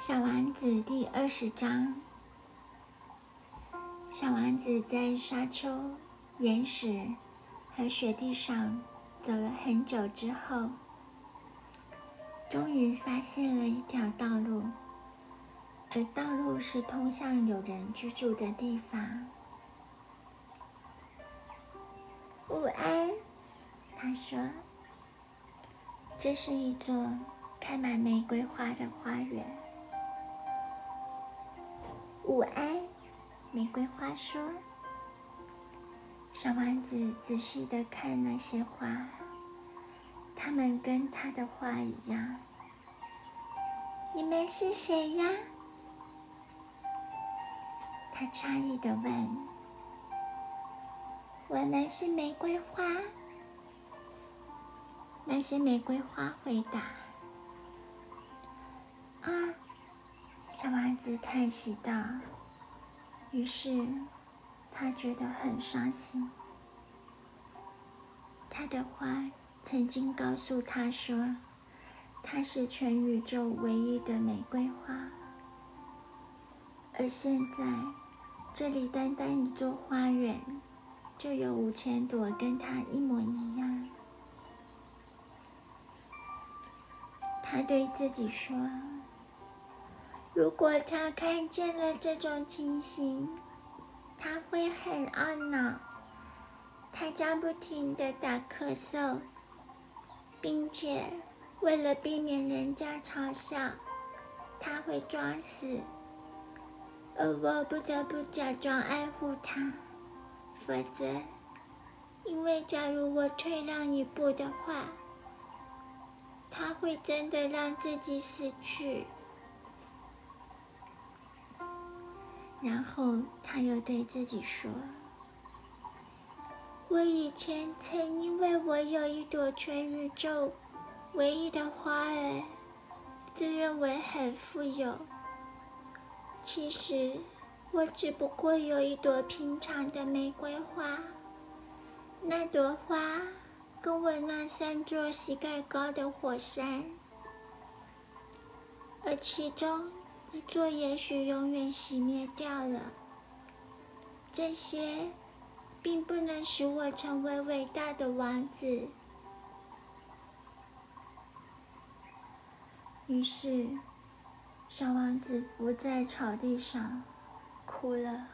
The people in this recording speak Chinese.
小丸子第二十章。小丸子在沙丘、岩石和雪地上走了很久之后，终于发现了一条道路，而道路是通向有人居住的地方。午安，他说：“这是一座开满玫瑰花的花园。”午安，玫瑰花说。小王子仔细的看那些花，它们跟他的花一样。你们是谁呀？他诧异的问。我们是玫瑰花。那些玫瑰花回答。小丸子叹息道：“于是，他觉得很伤心。他的花曾经告诉他说，他是全宇宙唯一的玫瑰花，而现在，这里单单一座花园，就有五千朵跟他一模一样。”他对自己说。如果他看见了这种情形，他会很懊恼。他将不停的打咳嗽，并且为了避免人家嘲笑，他会装死。而我不得不假装爱护他，否则，因为假如我退让一步的话，他会真的让自己死去。然后他又对自己说：“我以前曾因为我有一朵全宇宙唯一的花儿，自认为很富有。其实我只不过有一朵平常的玫瑰花。那朵花跟我那三座膝盖高的火山，而其中……”一座也许永远熄灭掉了。这些并不能使我成为伟大的王子。于是，小王子伏在草地上，哭了。